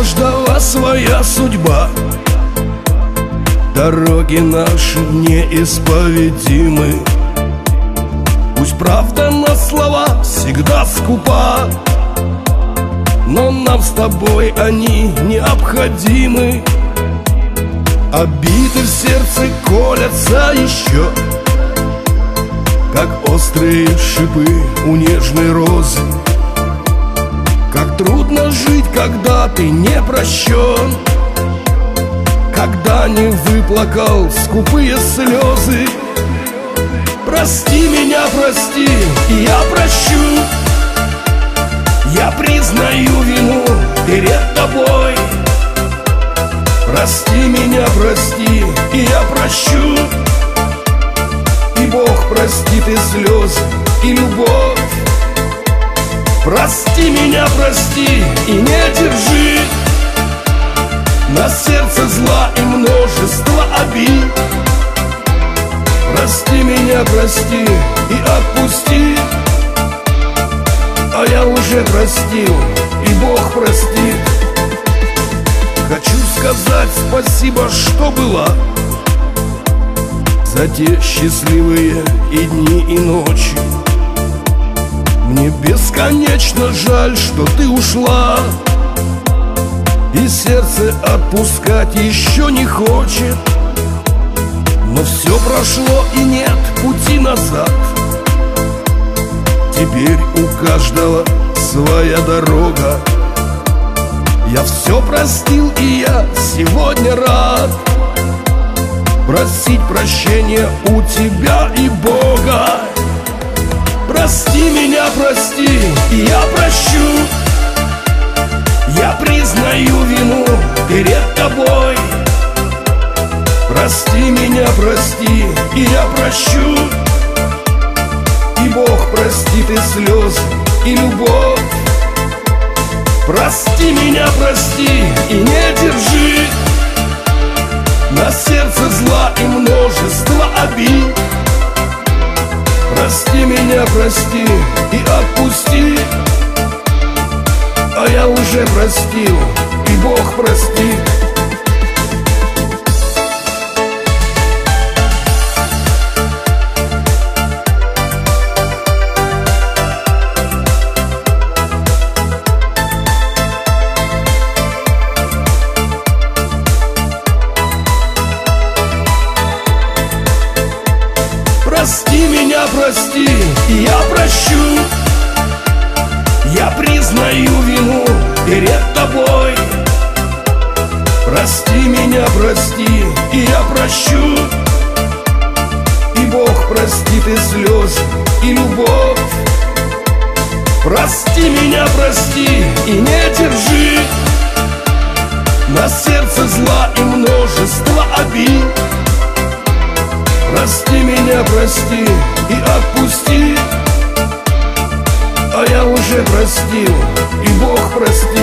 каждого своя судьба. Дороги наши неисповедимы. Пусть правда на слова всегда скупа Но нам с тобой они необходимы. Обиды в сердце колятся еще Как острые шипы у нежной розы трудно жить, когда ты не прощен. Когда не выплакал скупые слезы. Прости меня, прости, я прощу. Я признаю вину перед тобой. Прости меня, прости, и я прощу. И Бог простит и слезы, и любовь. Прости меня, прости, и не держи. На сердце зла и множество обид. Прости меня, прости и отпусти. А я уже простил, и Бог простит. Хочу сказать спасибо, что была За те счастливые и дни, и ночи Мне бесконечно жаль, что ты ушла. И сердце отпускать еще не хочет. Но все прошло и нет пути назад. Теперь у каждого своя дорога. Я все простил и я сегодня рад Просить прощения у тебя и Бога Прости меня, прости, и я прощу. Я признаю вину перед тобой. Прости меня, прости, и я прощу. И Бог простит и слезы, и любовь. Прости меня, прости и не держи. На сердце зла и множество обид Прости меня, прости и отпусти. А я уже простил, и Бог простит Прости меня, прости, я прощу. Я признаю вину перед тобой. Прости меня, прости, и я прощу. И Бог простит и слезы, и любовь. Прости меня, прости, и не держи. На сердце зла и множество обид Прости меня, прости и отпусти. А я уже простил, и Бог простит